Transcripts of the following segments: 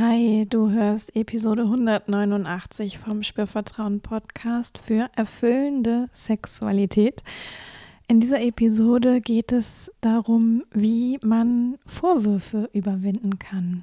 Hi, du hörst Episode 189 vom Spürvertrauen Podcast für erfüllende Sexualität. In dieser Episode geht es darum, wie man Vorwürfe überwinden kann.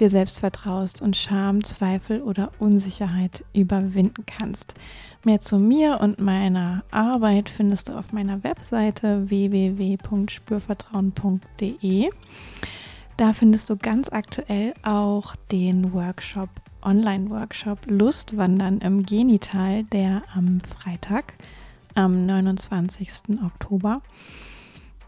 dir selbst vertraust und Scham, Zweifel oder Unsicherheit überwinden kannst. Mehr zu mir und meiner Arbeit findest du auf meiner Webseite www.spürvertrauen.de. Da findest du ganz aktuell auch den Workshop, Online-Workshop Lustwandern im Genital, der am Freitag, am 29. Oktober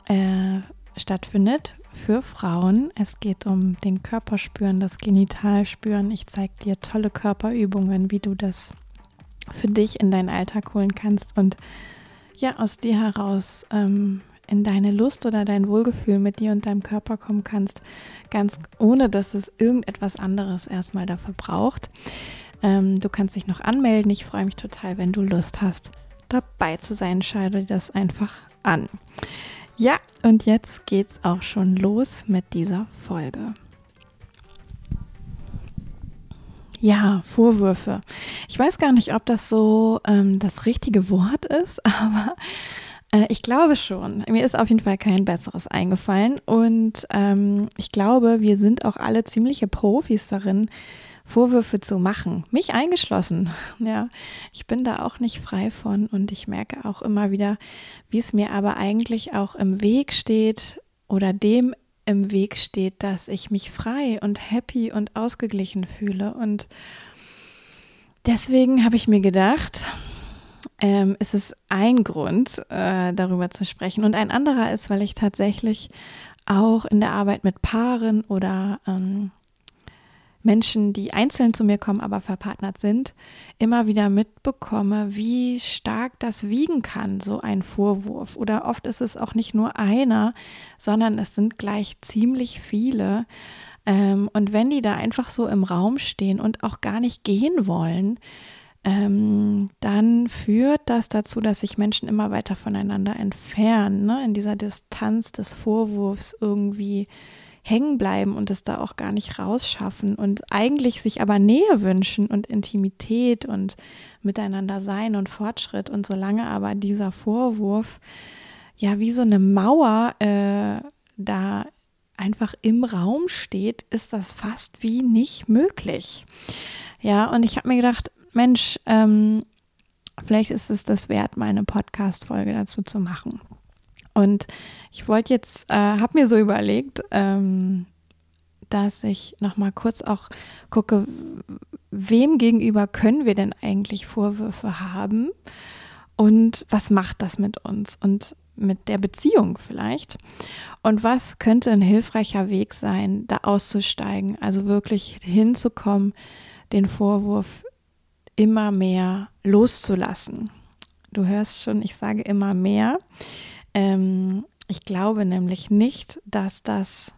äh, stattfindet für Frauen. Es geht um den Körperspüren, das Genitalspüren. Ich zeige dir tolle Körperübungen, wie du das für dich in deinen Alltag holen kannst und ja, aus dir heraus ähm, in deine Lust oder dein Wohlgefühl mit dir und deinem Körper kommen kannst, ganz ohne dass es irgendetwas anderes erstmal dafür braucht. Ähm, du kannst dich noch anmelden. Ich freue mich total, wenn du Lust hast, dabei zu sein. Schau dir das einfach an. Ja, und jetzt geht's auch schon los mit dieser Folge. Ja, Vorwürfe. Ich weiß gar nicht, ob das so ähm, das richtige Wort ist, aber äh, ich glaube schon. Mir ist auf jeden Fall kein besseres eingefallen. Und ähm, ich glaube, wir sind auch alle ziemliche Profis darin, Vorwürfe zu machen. Mich eingeschlossen. Ja, ich bin da auch nicht frei von und ich merke auch immer wieder, wie es mir aber eigentlich auch im Weg steht oder dem im Weg steht, dass ich mich frei und happy und ausgeglichen fühle. Und deswegen habe ich mir gedacht, ähm, ist ein Grund, äh, darüber zu sprechen. Und ein anderer ist, weil ich tatsächlich auch in der Arbeit mit Paaren oder ähm, Menschen, die einzeln zu mir kommen, aber verpartnert sind, immer wieder mitbekomme, wie stark das wiegen kann, so ein Vorwurf. Oder oft ist es auch nicht nur einer, sondern es sind gleich ziemlich viele. Ähm, und wenn die da einfach so im Raum stehen und auch gar nicht gehen wollen, ähm, dann führt das dazu, dass sich Menschen immer weiter voneinander entfernen, ne? in dieser Distanz des Vorwurfs irgendwie hängen bleiben und es da auch gar nicht rausschaffen und eigentlich sich aber Nähe wünschen und Intimität und miteinander sein und Fortschritt. Und solange aber dieser Vorwurf ja wie so eine Mauer äh, da einfach im Raum steht, ist das fast wie nicht möglich. Ja, und ich habe mir gedacht, Mensch, ähm, vielleicht ist es das wert, mal eine Podcast-Folge dazu zu machen. Und ich wollte jetzt, äh, habe mir so überlegt, ähm, dass ich nochmal kurz auch gucke, wem gegenüber können wir denn eigentlich Vorwürfe haben und was macht das mit uns und mit der Beziehung vielleicht und was könnte ein hilfreicher Weg sein, da auszusteigen, also wirklich hinzukommen, den Vorwurf immer mehr loszulassen. Du hörst schon, ich sage immer mehr. Ähm, ich glaube nämlich nicht, dass das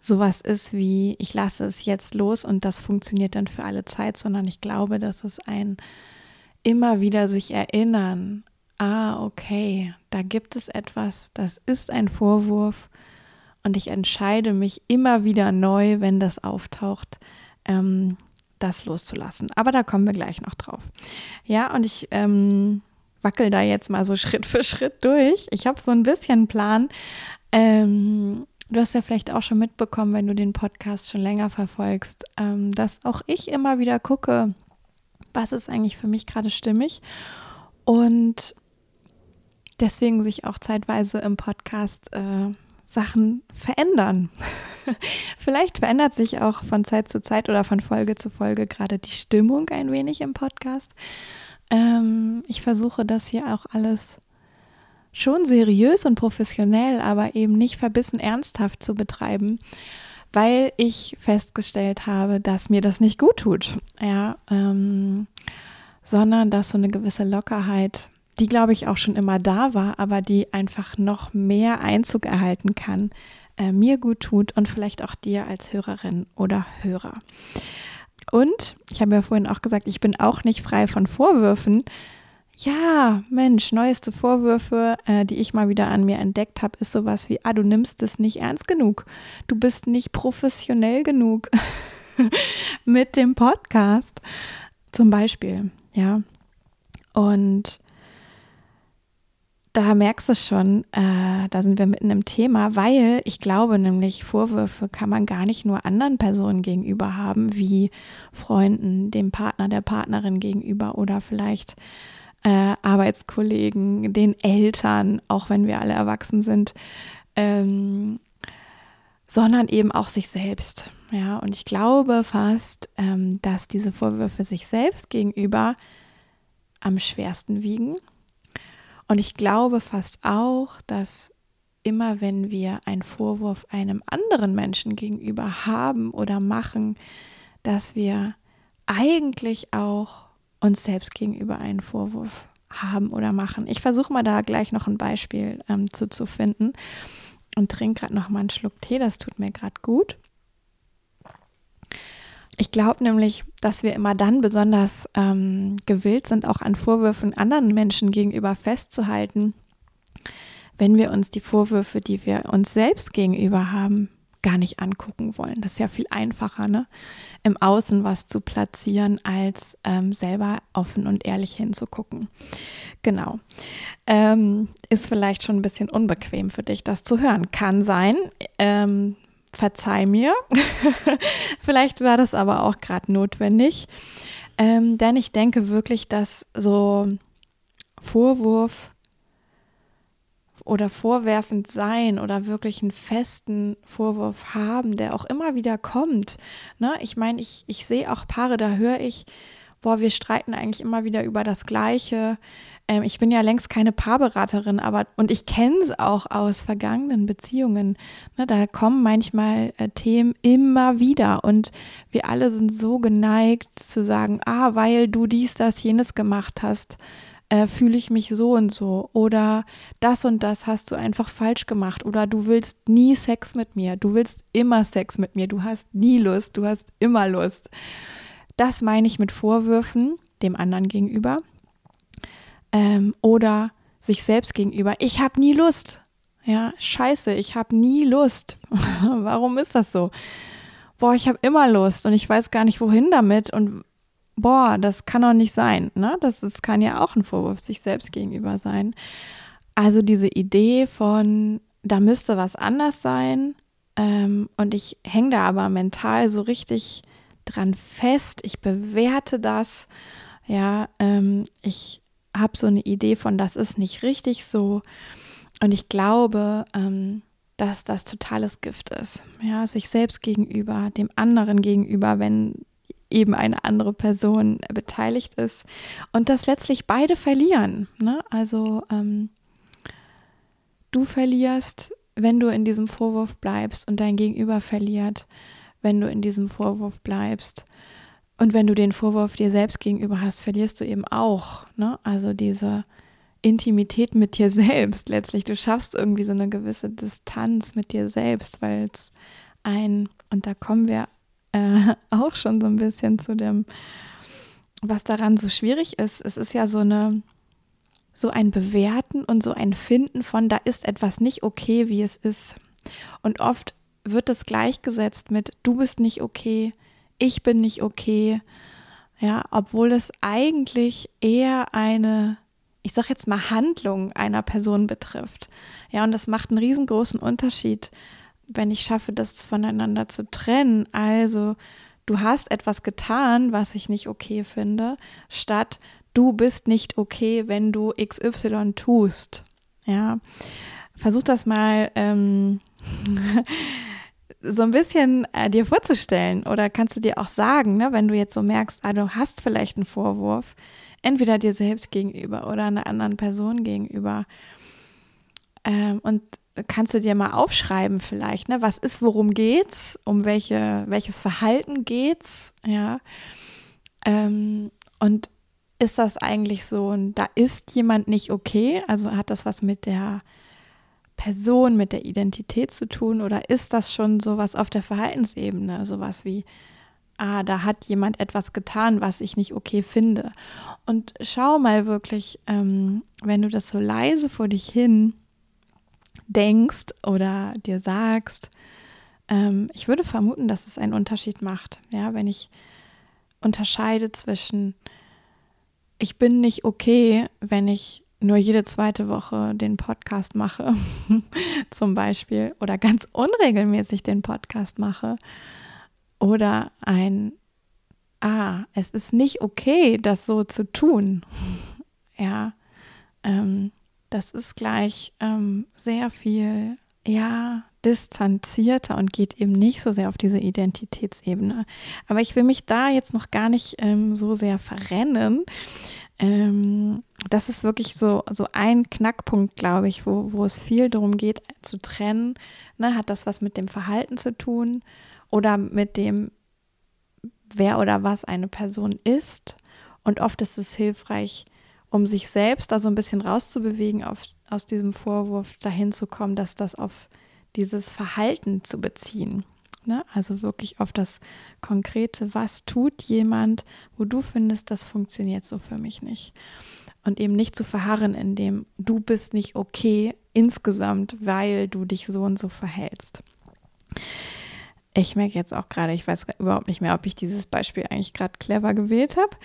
sowas ist wie, ich lasse es jetzt los und das funktioniert dann für alle Zeit, sondern ich glaube, dass es ein immer wieder sich erinnern, ah, okay, da gibt es etwas, das ist ein Vorwurf und ich entscheide mich immer wieder neu, wenn das auftaucht, ähm, das loszulassen. Aber da kommen wir gleich noch drauf. Ja, und ich ähm, wackel da jetzt mal so Schritt für Schritt durch. Ich habe so ein bisschen einen Plan. Ähm, du hast ja vielleicht auch schon mitbekommen, wenn du den Podcast schon länger verfolgst, ähm, dass auch ich immer wieder gucke, was ist eigentlich für mich gerade stimmig und deswegen sich auch zeitweise im Podcast äh, Sachen verändern. Vielleicht verändert sich auch von Zeit zu Zeit oder von Folge zu Folge gerade die Stimmung ein wenig im Podcast. Ähm, ich versuche das hier auch alles schon seriös und professionell, aber eben nicht verbissen ernsthaft zu betreiben, weil ich festgestellt habe, dass mir das nicht gut tut. Ja, ähm, sondern dass so eine gewisse Lockerheit, die glaube ich auch schon immer da war, aber die einfach noch mehr Einzug erhalten kann, äh, mir gut tut und vielleicht auch dir als Hörerin oder Hörer. Und ich habe ja vorhin auch gesagt, ich bin auch nicht frei von Vorwürfen. Ja, Mensch, neueste Vorwürfe, äh, die ich mal wieder an mir entdeckt habe, ist sowas wie, ah, du nimmst es nicht ernst genug. Du bist nicht professionell genug mit dem Podcast. Zum Beispiel, ja. Und da merkst du schon, äh, da sind wir mitten im Thema, weil ich glaube nämlich, Vorwürfe kann man gar nicht nur anderen Personen gegenüber haben, wie Freunden, dem Partner, der Partnerin gegenüber oder vielleicht äh, Arbeitskollegen, den Eltern, auch wenn wir alle erwachsen sind, ähm, sondern eben auch sich selbst. Ja, und ich glaube fast, ähm, dass diese Vorwürfe sich selbst gegenüber am schwersten wiegen und ich glaube fast auch, dass immer wenn wir einen Vorwurf einem anderen Menschen gegenüber haben oder machen, dass wir eigentlich auch uns selbst gegenüber einen Vorwurf haben oder machen. Ich versuche mal da gleich noch ein Beispiel ähm, zu, zu finden und trinke gerade noch mal einen Schluck Tee, das tut mir gerade gut. Ich glaube nämlich, dass wir immer dann besonders ähm, gewillt sind, auch an Vorwürfen anderen Menschen gegenüber festzuhalten, wenn wir uns die Vorwürfe, die wir uns selbst gegenüber haben, gar nicht angucken wollen. Das ist ja viel einfacher, ne? im Außen was zu platzieren, als ähm, selber offen und ehrlich hinzugucken. Genau. Ähm, ist vielleicht schon ein bisschen unbequem für dich, das zu hören. Kann sein. Ähm, verzeih mir. Vielleicht war das aber auch gerade notwendig. Ähm, denn ich denke wirklich, dass so Vorwurf oder vorwerfend sein oder wirklich einen festen Vorwurf haben, der auch immer wieder kommt. Ne? Ich meine, ich, ich sehe auch Paare, da höre ich, boah, wir streiten eigentlich immer wieder über das Gleiche. Ähm, ich bin ja längst keine Paarberaterin, aber und ich kenne es auch aus vergangenen Beziehungen. Ne, da kommen manchmal äh, Themen immer wieder und wir alle sind so geneigt zu sagen, ah, weil du dies, das, jenes gemacht hast, äh, fühle ich mich so und so. Oder das und das hast du einfach falsch gemacht. Oder du willst nie Sex mit mir, du willst immer Sex mit mir, du hast nie Lust, du hast immer Lust. Das meine ich mit Vorwürfen dem anderen gegenüber ähm, oder sich selbst gegenüber. Ich habe nie Lust. Ja, scheiße, ich habe nie Lust. Warum ist das so? Boah, ich habe immer Lust und ich weiß gar nicht, wohin damit. Und boah, das kann doch nicht sein. Ne? Das ist, kann ja auch ein Vorwurf sich selbst gegenüber sein. Also diese Idee von, da müsste was anders sein. Ähm, und ich hänge da aber mental so richtig dran fest. Ich bewerte das. Ja, ähm, ich habe so eine Idee von, das ist nicht richtig so. Und ich glaube, ähm, dass das totales Gift ist. Ja, sich selbst gegenüber, dem anderen gegenüber, wenn eben eine andere Person beteiligt ist. Und dass letztlich beide verlieren. Ne? Also ähm, du verlierst, wenn du in diesem Vorwurf bleibst und dein Gegenüber verliert, wenn du in diesem Vorwurf bleibst. Und wenn du den Vorwurf dir selbst gegenüber hast, verlierst du eben auch. Ne? Also diese Intimität mit dir selbst letztlich. Du schaffst irgendwie so eine gewisse Distanz mit dir selbst, weil es ein, und da kommen wir äh, auch schon so ein bisschen zu dem, was daran so schwierig ist. Es ist ja so eine, so ein Bewerten und so ein Finden von, da ist etwas nicht okay, wie es ist. Und oft wird es gleichgesetzt mit, du bist nicht okay, ich bin nicht okay. Ja, obwohl es eigentlich eher eine, ich sag jetzt mal, Handlung einer Person betrifft. Ja, und das macht einen riesengroßen Unterschied, wenn ich schaffe, das voneinander zu trennen. Also, du hast etwas getan, was ich nicht okay finde, statt du bist nicht okay, wenn du XY tust. Ja, versuch das mal ähm, so ein bisschen äh, dir vorzustellen oder kannst du dir auch sagen, ne, wenn du jetzt so merkst, ah, du hast vielleicht einen Vorwurf, entweder dir selbst gegenüber oder einer anderen Person gegenüber. Ähm, und kannst du dir mal aufschreiben vielleicht, ne? Was ist, worum geht's? Um welche, welches Verhalten geht's? Ja. Ähm, und ist das eigentlich so, und da ist jemand nicht okay? Also hat das was mit der Person, mit der Identität zu tun? Oder ist das schon sowas auf der Verhaltensebene? Sowas wie, ah, da hat jemand etwas getan, was ich nicht okay finde. Und schau mal wirklich, ähm, wenn du das so leise vor dich hin denkst oder dir sagst, ähm, ich würde vermuten, dass es einen Unterschied macht. Ja, wenn ich unterscheide zwischen, ich bin nicht okay, wenn ich nur jede zweite Woche den Podcast mache, zum Beispiel, oder ganz unregelmäßig den Podcast mache, oder ein, ah, es ist nicht okay, das so zu tun. ja, ähm, das ist gleich ähm, sehr viel, ja, distanzierter und geht eben nicht so sehr auf diese Identitätsebene. Aber ich will mich da jetzt noch gar nicht ähm, so sehr verrennen. Ähm, das ist wirklich so, so ein Knackpunkt, glaube ich, wo, wo es viel darum geht, zu trennen. Ne, hat das was mit dem Verhalten zu tun oder mit dem, wer oder was eine Person ist? Und oft ist es hilfreich, um sich selbst da so ein bisschen rauszubewegen, auf, aus diesem Vorwurf dahin zu kommen, dass das auf dieses Verhalten zu beziehen. Ne? Also wirklich auf das Konkrete, was tut jemand, wo du findest, das funktioniert so für mich nicht. Und eben nicht zu verharren in dem, du bist nicht okay insgesamt, weil du dich so und so verhältst. Ich merke jetzt auch gerade, ich weiß überhaupt nicht mehr, ob ich dieses Beispiel eigentlich gerade clever gewählt habe.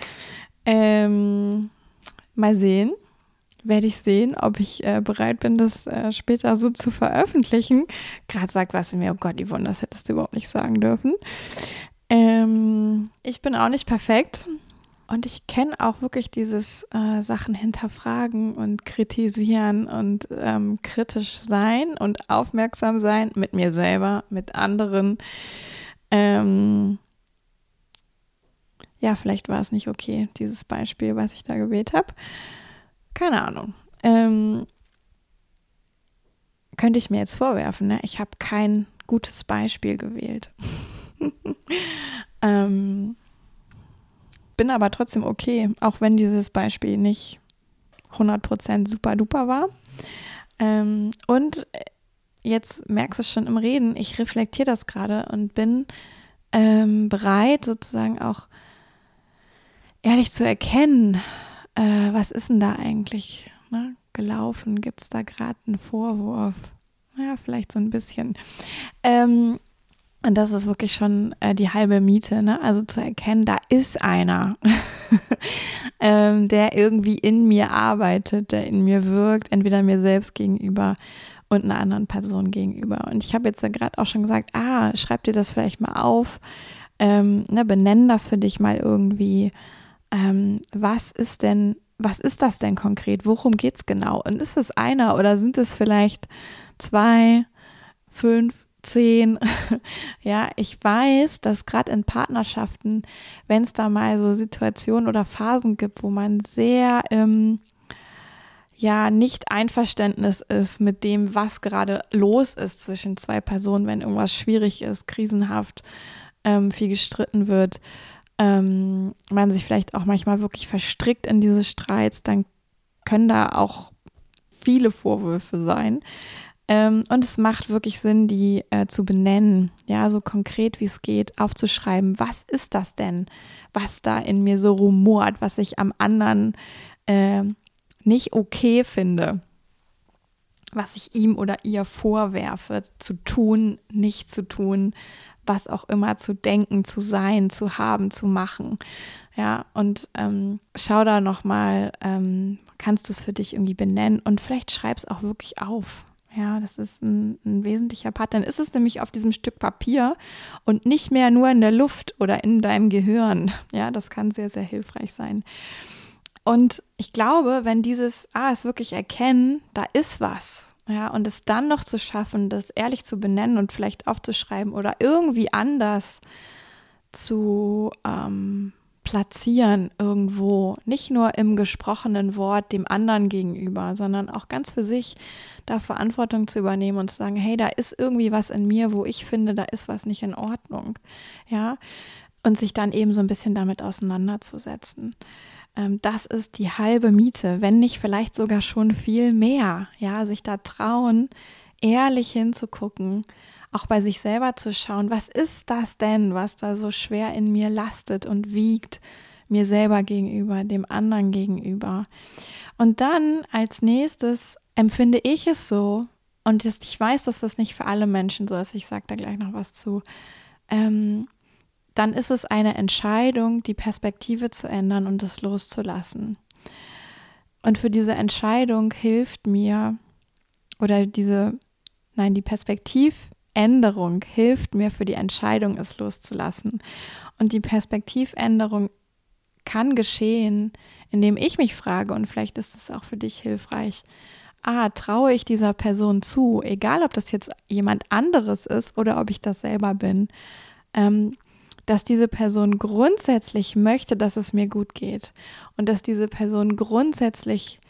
Ähm, Mal sehen. Werde ich sehen, ob ich äh, bereit bin, das äh, später so zu veröffentlichen. Gerade sagt was in mir, oh Gott, Yvonne, das hättest du überhaupt nicht sagen dürfen. Ähm, ich bin auch nicht perfekt. Und ich kenne auch wirklich dieses äh, Sachen hinterfragen und kritisieren und ähm, kritisch sein und aufmerksam sein mit mir selber, mit anderen. Ähm, ja, vielleicht war es nicht okay, dieses Beispiel, was ich da gewählt habe. Keine Ahnung. Ähm, könnte ich mir jetzt vorwerfen, ne? ich habe kein gutes Beispiel gewählt. ähm, bin aber trotzdem okay, auch wenn dieses Beispiel nicht 100% super duper war. Ähm, und jetzt merkst du es schon im Reden, ich reflektiere das gerade und bin ähm, bereit, sozusagen auch ehrlich zu erkennen, äh, was ist denn da eigentlich ne, gelaufen? Gibt es da gerade einen Vorwurf? Ja, vielleicht so ein bisschen. Ähm, und das ist wirklich schon äh, die halbe Miete, ne? Also zu erkennen, da ist einer, ähm, der irgendwie in mir arbeitet, der in mir wirkt, entweder mir selbst gegenüber und einer anderen Person gegenüber. Und ich habe jetzt ja gerade auch schon gesagt, ah, schreib dir das vielleicht mal auf, ähm, ne, benenn das für dich mal irgendwie ähm, was ist denn, was ist das denn konkret? Worum geht es genau? Und ist es einer oder sind es vielleicht zwei, fünf, zehn? ja, ich weiß, dass gerade in Partnerschaften, wenn es da mal so Situationen oder Phasen gibt, wo man sehr ähm, ja nicht Einverständnis ist mit dem, was gerade los ist zwischen zwei Personen, wenn irgendwas schwierig ist, krisenhaft, ähm, viel gestritten wird, ähm, man sich vielleicht auch manchmal wirklich verstrickt in diese Streits, dann können da auch viele Vorwürfe sein. Ähm, und es macht wirklich Sinn, die äh, zu benennen, ja, so konkret wie es geht, aufzuschreiben, was ist das denn, was da in mir so rumort, was ich am anderen äh, nicht okay finde, was ich ihm oder ihr vorwerfe, zu tun, nicht zu tun, was auch immer zu denken, zu sein, zu haben, zu machen. Ja, und ähm, schau da nochmal, ähm, kannst du es für dich irgendwie benennen und vielleicht schreib es auch wirklich auf. Ja, das ist ein, ein, wesentlicher Part. Dann ist es nämlich auf diesem Stück Papier und nicht mehr nur in der Luft oder in deinem Gehirn. Ja, das kann sehr, sehr hilfreich sein. Und ich glaube, wenn dieses, ah, es wirklich erkennen, da ist was, ja, und es dann noch zu schaffen, das ehrlich zu benennen und vielleicht aufzuschreiben oder irgendwie anders zu ähm, platzieren irgendwo, nicht nur im gesprochenen Wort dem anderen gegenüber, sondern auch ganz für sich da Verantwortung zu übernehmen und zu sagen, hey, da ist irgendwie was in mir, wo ich finde, da ist was nicht in Ordnung. Ja, und sich dann eben so ein bisschen damit auseinanderzusetzen. Ähm, das ist die halbe Miete, wenn nicht vielleicht sogar schon viel mehr. Ja, sich da trauen, ehrlich hinzugucken, auch bei sich selber zu schauen, was ist das denn, was da so schwer in mir lastet und wiegt, mir selber gegenüber, dem anderen gegenüber. Und dann als nächstes empfinde ich es so, und ich weiß, dass das nicht für alle Menschen so ist, ich sage da gleich noch was zu, ähm, dann ist es eine Entscheidung, die Perspektive zu ändern und es loszulassen. Und für diese Entscheidung hilft mir, oder diese, nein, die Perspektivänderung hilft mir für die Entscheidung, es loszulassen. Und die Perspektivänderung kann geschehen, indem ich mich frage, und vielleicht ist es auch für dich hilfreich, ah, traue ich dieser Person zu, egal ob das jetzt jemand anderes ist oder ob ich das selber bin, ähm, dass diese Person grundsätzlich möchte, dass es mir gut geht und dass diese Person grundsätzlich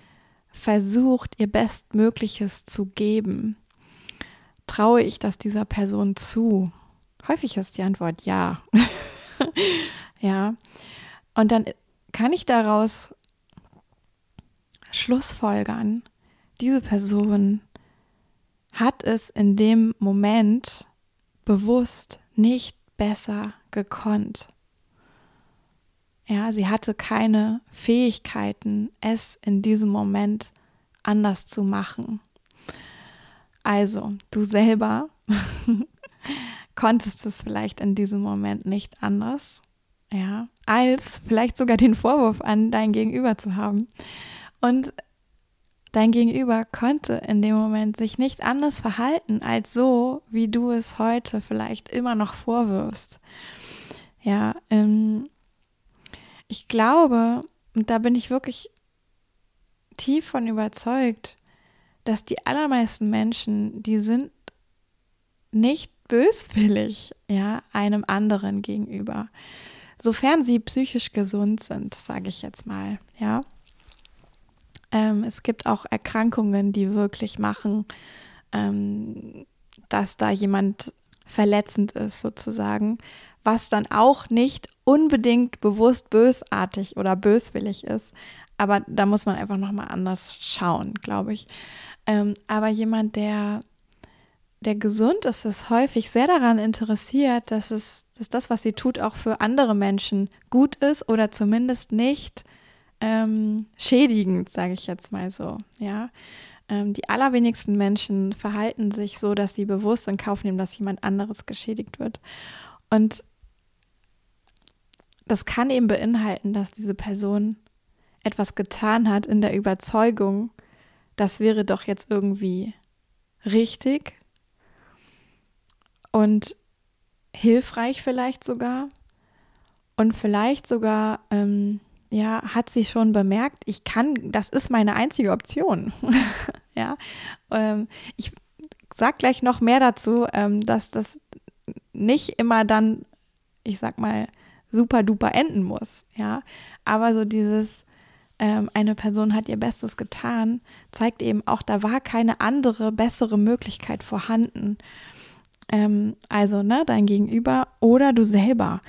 versucht, ihr Bestmögliches zu geben. Traue ich das dieser Person zu? Häufig ist die Antwort ja. ja. Und dann kann ich daraus Schlussfolgern, diese Person hat es in dem Moment bewusst nicht besser gekonnt. Ja, sie hatte keine Fähigkeiten, es in diesem Moment anders zu machen. Also, du selber konntest es vielleicht in diesem Moment nicht anders, ja, als vielleicht sogar den Vorwurf an dein Gegenüber zu haben. Und dein Gegenüber konnte in dem Moment sich nicht anders verhalten als so, wie du es heute vielleicht immer noch vorwirfst. Ja, ähm, ich glaube, und da bin ich wirklich tief von überzeugt, dass die allermeisten Menschen, die sind nicht böswillig, ja, einem anderen gegenüber. Sofern sie psychisch gesund sind, sage ich jetzt mal, ja. Ähm, es gibt auch Erkrankungen, die wirklich machen, ähm, dass da jemand verletzend ist, sozusagen, was dann auch nicht unbedingt bewusst bösartig oder böswillig ist. Aber da muss man einfach nochmal anders schauen, glaube ich. Ähm, aber jemand, der, der gesund ist, ist häufig sehr daran interessiert, dass, es, dass das, was sie tut, auch für andere Menschen gut ist oder zumindest nicht ähm, schädigend, sage ich jetzt mal so. Ja, ähm, die allerwenigsten Menschen verhalten sich so, dass sie bewusst in Kauf nehmen, dass jemand anderes geschädigt wird. Und das kann eben beinhalten, dass diese Person etwas getan hat in der Überzeugung, das wäre doch jetzt irgendwie richtig und hilfreich vielleicht sogar und vielleicht sogar ähm, ja hat sie schon bemerkt, ich kann, das ist meine einzige Option, ja. Ähm, ich sag gleich noch mehr dazu, ähm, dass das nicht immer dann, ich sag mal super duper enden muss, ja. Aber so dieses, ähm, eine Person hat ihr Bestes getan, zeigt eben auch, da war keine andere, bessere Möglichkeit vorhanden. Ähm, also, ne, dein Gegenüber oder du selber.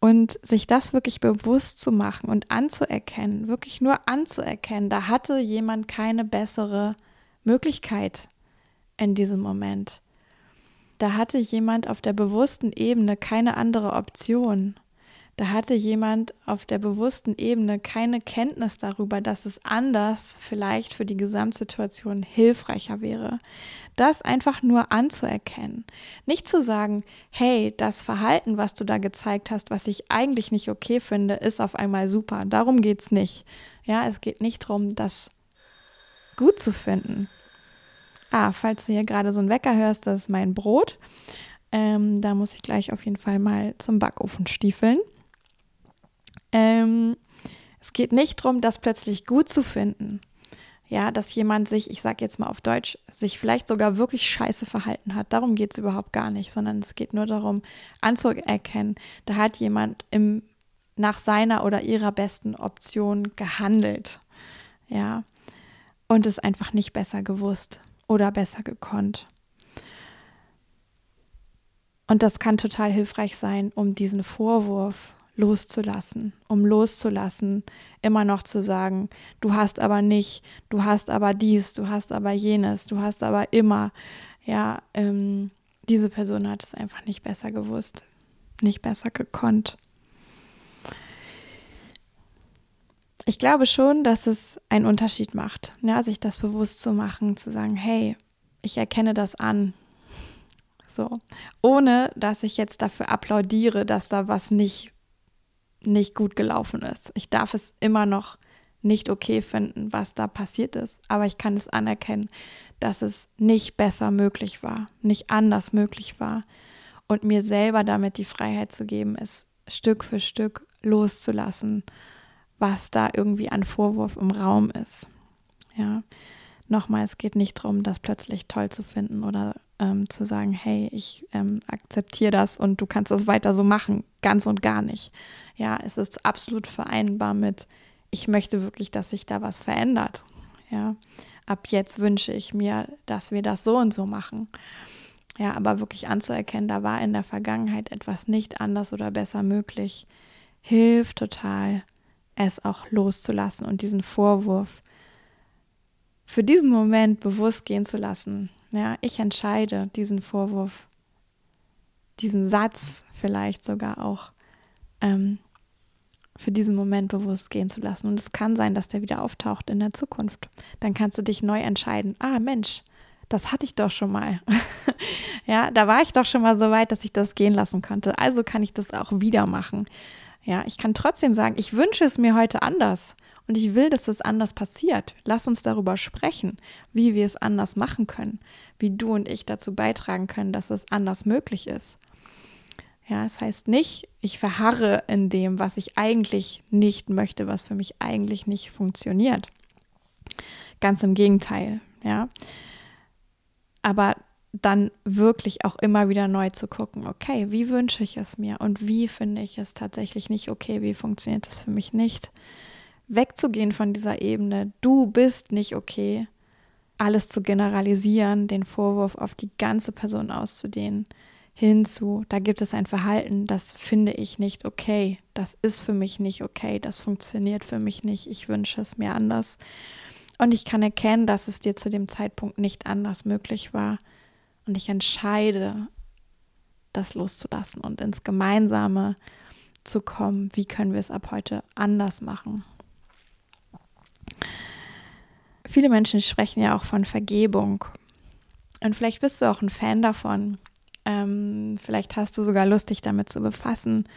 Und sich das wirklich bewusst zu machen und anzuerkennen, wirklich nur anzuerkennen, da hatte jemand keine bessere Möglichkeit in diesem Moment. Da hatte jemand auf der bewussten Ebene keine andere Option. Da hatte jemand auf der bewussten Ebene keine Kenntnis darüber, dass es anders vielleicht für die Gesamtsituation hilfreicher wäre. Das einfach nur anzuerkennen. Nicht zu sagen, hey, das Verhalten, was du da gezeigt hast, was ich eigentlich nicht okay finde, ist auf einmal super. Darum geht es nicht. Ja, es geht nicht darum, das gut zu finden. Ah, falls du hier gerade so einen Wecker hörst, das ist mein Brot. Ähm, da muss ich gleich auf jeden Fall mal zum Backofen stiefeln. Ähm, es geht nicht darum, das plötzlich gut zu finden. Ja, dass jemand sich, ich sage jetzt mal auf Deutsch, sich vielleicht sogar wirklich scheiße verhalten hat. Darum geht es überhaupt gar nicht, sondern es geht nur darum, anzuerkennen, da hat jemand im nach seiner oder ihrer besten Option gehandelt. Ja. Und es einfach nicht besser gewusst oder besser gekonnt. Und das kann total hilfreich sein, um diesen Vorwurf loszulassen, um loszulassen, immer noch zu sagen, du hast aber nicht, du hast aber dies, du hast aber jenes, du hast aber immer, ja, ähm, diese Person hat es einfach nicht besser gewusst, nicht besser gekonnt. Ich glaube schon, dass es einen Unterschied macht, ja, sich das bewusst zu machen, zu sagen, hey, ich erkenne das an, so, ohne dass ich jetzt dafür applaudiere, dass da was nicht, nicht gut gelaufen ist. Ich darf es immer noch nicht okay finden, was da passiert ist, aber ich kann es anerkennen, dass es nicht besser möglich war, nicht anders möglich war und mir selber damit die Freiheit zu geben, es Stück für Stück loszulassen, was da irgendwie an Vorwurf im Raum ist. Ja, nochmal, es geht nicht darum, das plötzlich toll zu finden oder ähm, zu sagen, hey, ich ähm, akzeptiere das und du kannst das weiter so machen, ganz und gar nicht. Ja, es ist absolut vereinbar mit, ich möchte wirklich, dass sich da was verändert. Ja, ab jetzt wünsche ich mir, dass wir das so und so machen. Ja, aber wirklich anzuerkennen, da war in der Vergangenheit etwas nicht anders oder besser möglich, hilft total, es auch loszulassen und diesen Vorwurf für diesen Moment bewusst gehen zu lassen. Ja, ich entscheide diesen Vorwurf, diesen Satz vielleicht sogar auch ähm, für diesen Moment bewusst gehen zu lassen. Und es kann sein, dass der wieder auftaucht in der Zukunft. Dann kannst du dich neu entscheiden. Ah, Mensch, das hatte ich doch schon mal. ja, da war ich doch schon mal so weit, dass ich das gehen lassen konnte. Also kann ich das auch wieder machen. Ja, ich kann trotzdem sagen, ich wünsche es mir heute anders. Und ich will, dass das anders passiert. Lass uns darüber sprechen, wie wir es anders machen können, wie du und ich dazu beitragen können, dass es anders möglich ist. Ja, es heißt nicht, ich verharre in dem, was ich eigentlich nicht möchte, was für mich eigentlich nicht funktioniert. Ganz im Gegenteil, ja. Aber dann wirklich auch immer wieder neu zu gucken, okay, wie wünsche ich es mir und wie finde ich es tatsächlich nicht okay, wie funktioniert es für mich nicht wegzugehen von dieser Ebene, du bist nicht okay, alles zu generalisieren, den Vorwurf auf die ganze Person auszudehnen, hinzu, da gibt es ein Verhalten, das finde ich nicht okay, das ist für mich nicht okay, das funktioniert für mich nicht, ich wünsche es mir anders. Und ich kann erkennen, dass es dir zu dem Zeitpunkt nicht anders möglich war. Und ich entscheide, das loszulassen und ins Gemeinsame zu kommen. Wie können wir es ab heute anders machen? Viele Menschen sprechen ja auch von Vergebung. Und vielleicht bist du auch ein Fan davon. Ähm, vielleicht hast du sogar Lust, dich damit zu befassen.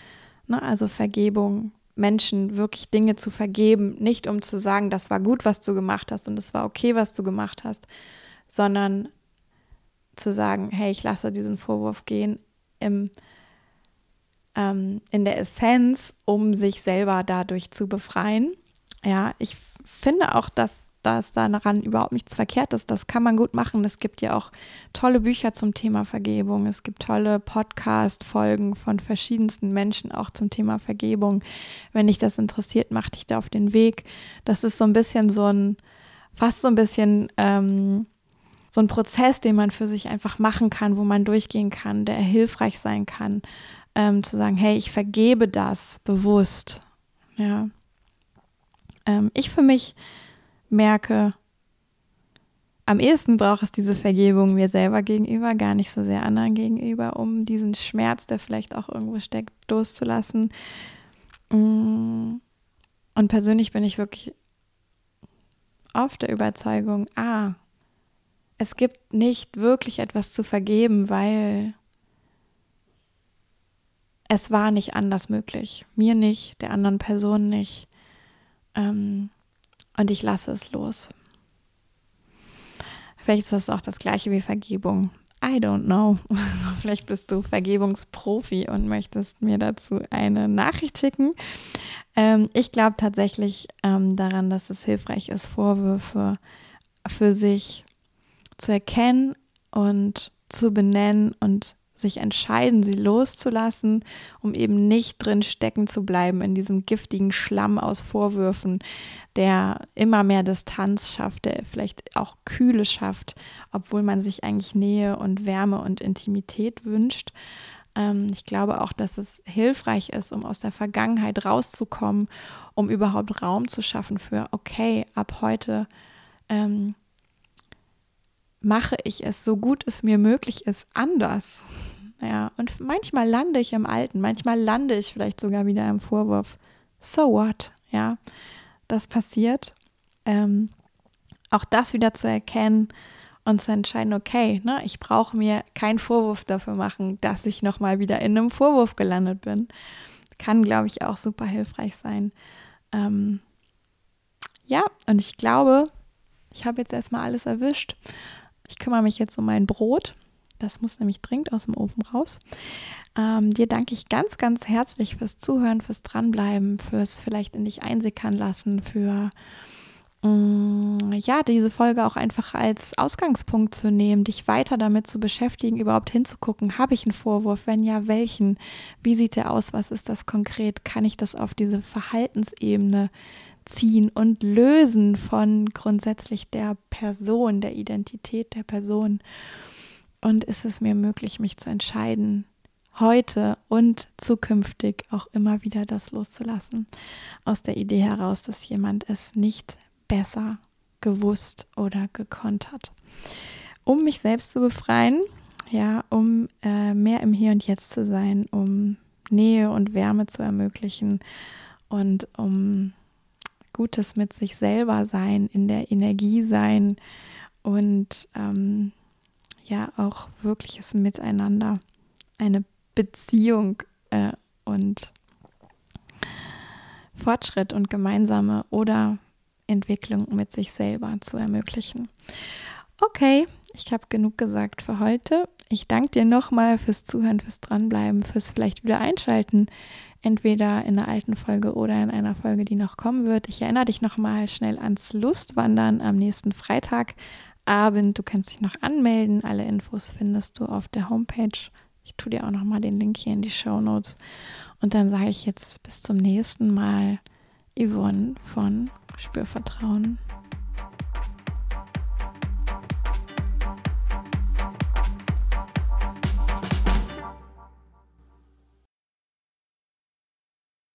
Ne? Also Vergebung, Menschen wirklich Dinge zu vergeben, nicht um zu sagen, das war gut, was du gemacht hast und es war okay, was du gemacht hast, sondern zu sagen, hey, ich lasse diesen Vorwurf gehen im, ähm, in der Essenz, um sich selber dadurch zu befreien. Ja, ich finde auch, dass dass daran überhaupt nichts verkehrt ist. Das kann man gut machen. Es gibt ja auch tolle Bücher zum Thema Vergebung. Es gibt tolle Podcast-Folgen von verschiedensten Menschen auch zum Thema Vergebung. Wenn dich das interessiert, mach dich da auf den Weg. Das ist so ein bisschen so ein, fast so ein bisschen ähm, so ein Prozess, den man für sich einfach machen kann, wo man durchgehen kann, der hilfreich sein kann, ähm, zu sagen, hey, ich vergebe das bewusst. Ja. Ähm, ich für mich merke, am ehesten braucht es diese Vergebung mir selber gegenüber, gar nicht so sehr anderen gegenüber, um diesen Schmerz, der vielleicht auch irgendwo steckt, loszulassen. Mm. Und persönlich bin ich wirklich auf der Überzeugung, ah, es gibt nicht wirklich etwas zu vergeben, weil es war nicht anders möglich. Mir nicht, der anderen Person nicht. Ähm, und ich lasse es los. Vielleicht ist das auch das gleiche wie Vergebung. I don't know. Vielleicht bist du Vergebungsprofi und möchtest mir dazu eine Nachricht schicken. Ähm, ich glaube tatsächlich ähm, daran, dass es hilfreich ist, Vorwürfe für sich zu erkennen und zu benennen und sich entscheiden, sie loszulassen, um eben nicht drin stecken zu bleiben in diesem giftigen Schlamm aus Vorwürfen, der immer mehr Distanz schafft, der vielleicht auch Kühle schafft, obwohl man sich eigentlich Nähe und Wärme und Intimität wünscht. Ähm, ich glaube auch, dass es hilfreich ist, um aus der Vergangenheit rauszukommen, um überhaupt Raum zu schaffen für, okay, ab heute ähm, mache ich es so gut es mir möglich ist, anders. Ja, und manchmal lande ich im Alten, manchmal lande ich vielleicht sogar wieder im Vorwurf. So what? Ja, das passiert. Ähm, auch das wieder zu erkennen und zu entscheiden, okay, ne, ich brauche mir keinen Vorwurf dafür machen, dass ich nochmal wieder in einem Vorwurf gelandet bin. Kann, glaube ich, auch super hilfreich sein. Ähm, ja, und ich glaube, ich habe jetzt erstmal alles erwischt. Ich kümmere mich jetzt um mein Brot. Das muss nämlich dringend aus dem Ofen raus. Ähm, dir danke ich ganz, ganz herzlich fürs Zuhören, fürs Dranbleiben, fürs vielleicht in dich einsickern lassen, für mm, ja, diese Folge auch einfach als Ausgangspunkt zu nehmen, dich weiter damit zu beschäftigen, überhaupt hinzugucken, habe ich einen Vorwurf? Wenn ja, welchen? Wie sieht der aus? Was ist das konkret? Kann ich das auf diese Verhaltensebene ziehen und lösen von grundsätzlich der Person, der Identität der Person. Und ist es mir möglich, mich zu entscheiden, heute und zukünftig auch immer wieder das loszulassen, aus der Idee heraus, dass jemand es nicht besser gewusst oder gekonnt hat. Um mich selbst zu befreien, ja, um äh, mehr im Hier und Jetzt zu sein, um Nähe und Wärme zu ermöglichen und um Gutes mit sich selber sein, in der Energie sein und ähm, ja auch wirkliches Miteinander, eine Beziehung äh, und Fortschritt und gemeinsame oder Entwicklung mit sich selber zu ermöglichen. Okay, ich habe genug gesagt für heute. Ich danke dir nochmal fürs Zuhören, fürs Dranbleiben, fürs vielleicht wieder einschalten entweder in einer alten Folge oder in einer Folge, die noch kommen wird. Ich erinnere dich nochmal schnell ans Lustwandern am nächsten Freitagabend. Du kannst dich noch anmelden. Alle Infos findest du auf der Homepage. Ich tue dir auch nochmal den Link hier in die Show Notes. Und dann sage ich jetzt bis zum nächsten Mal. Yvonne von Spürvertrauen.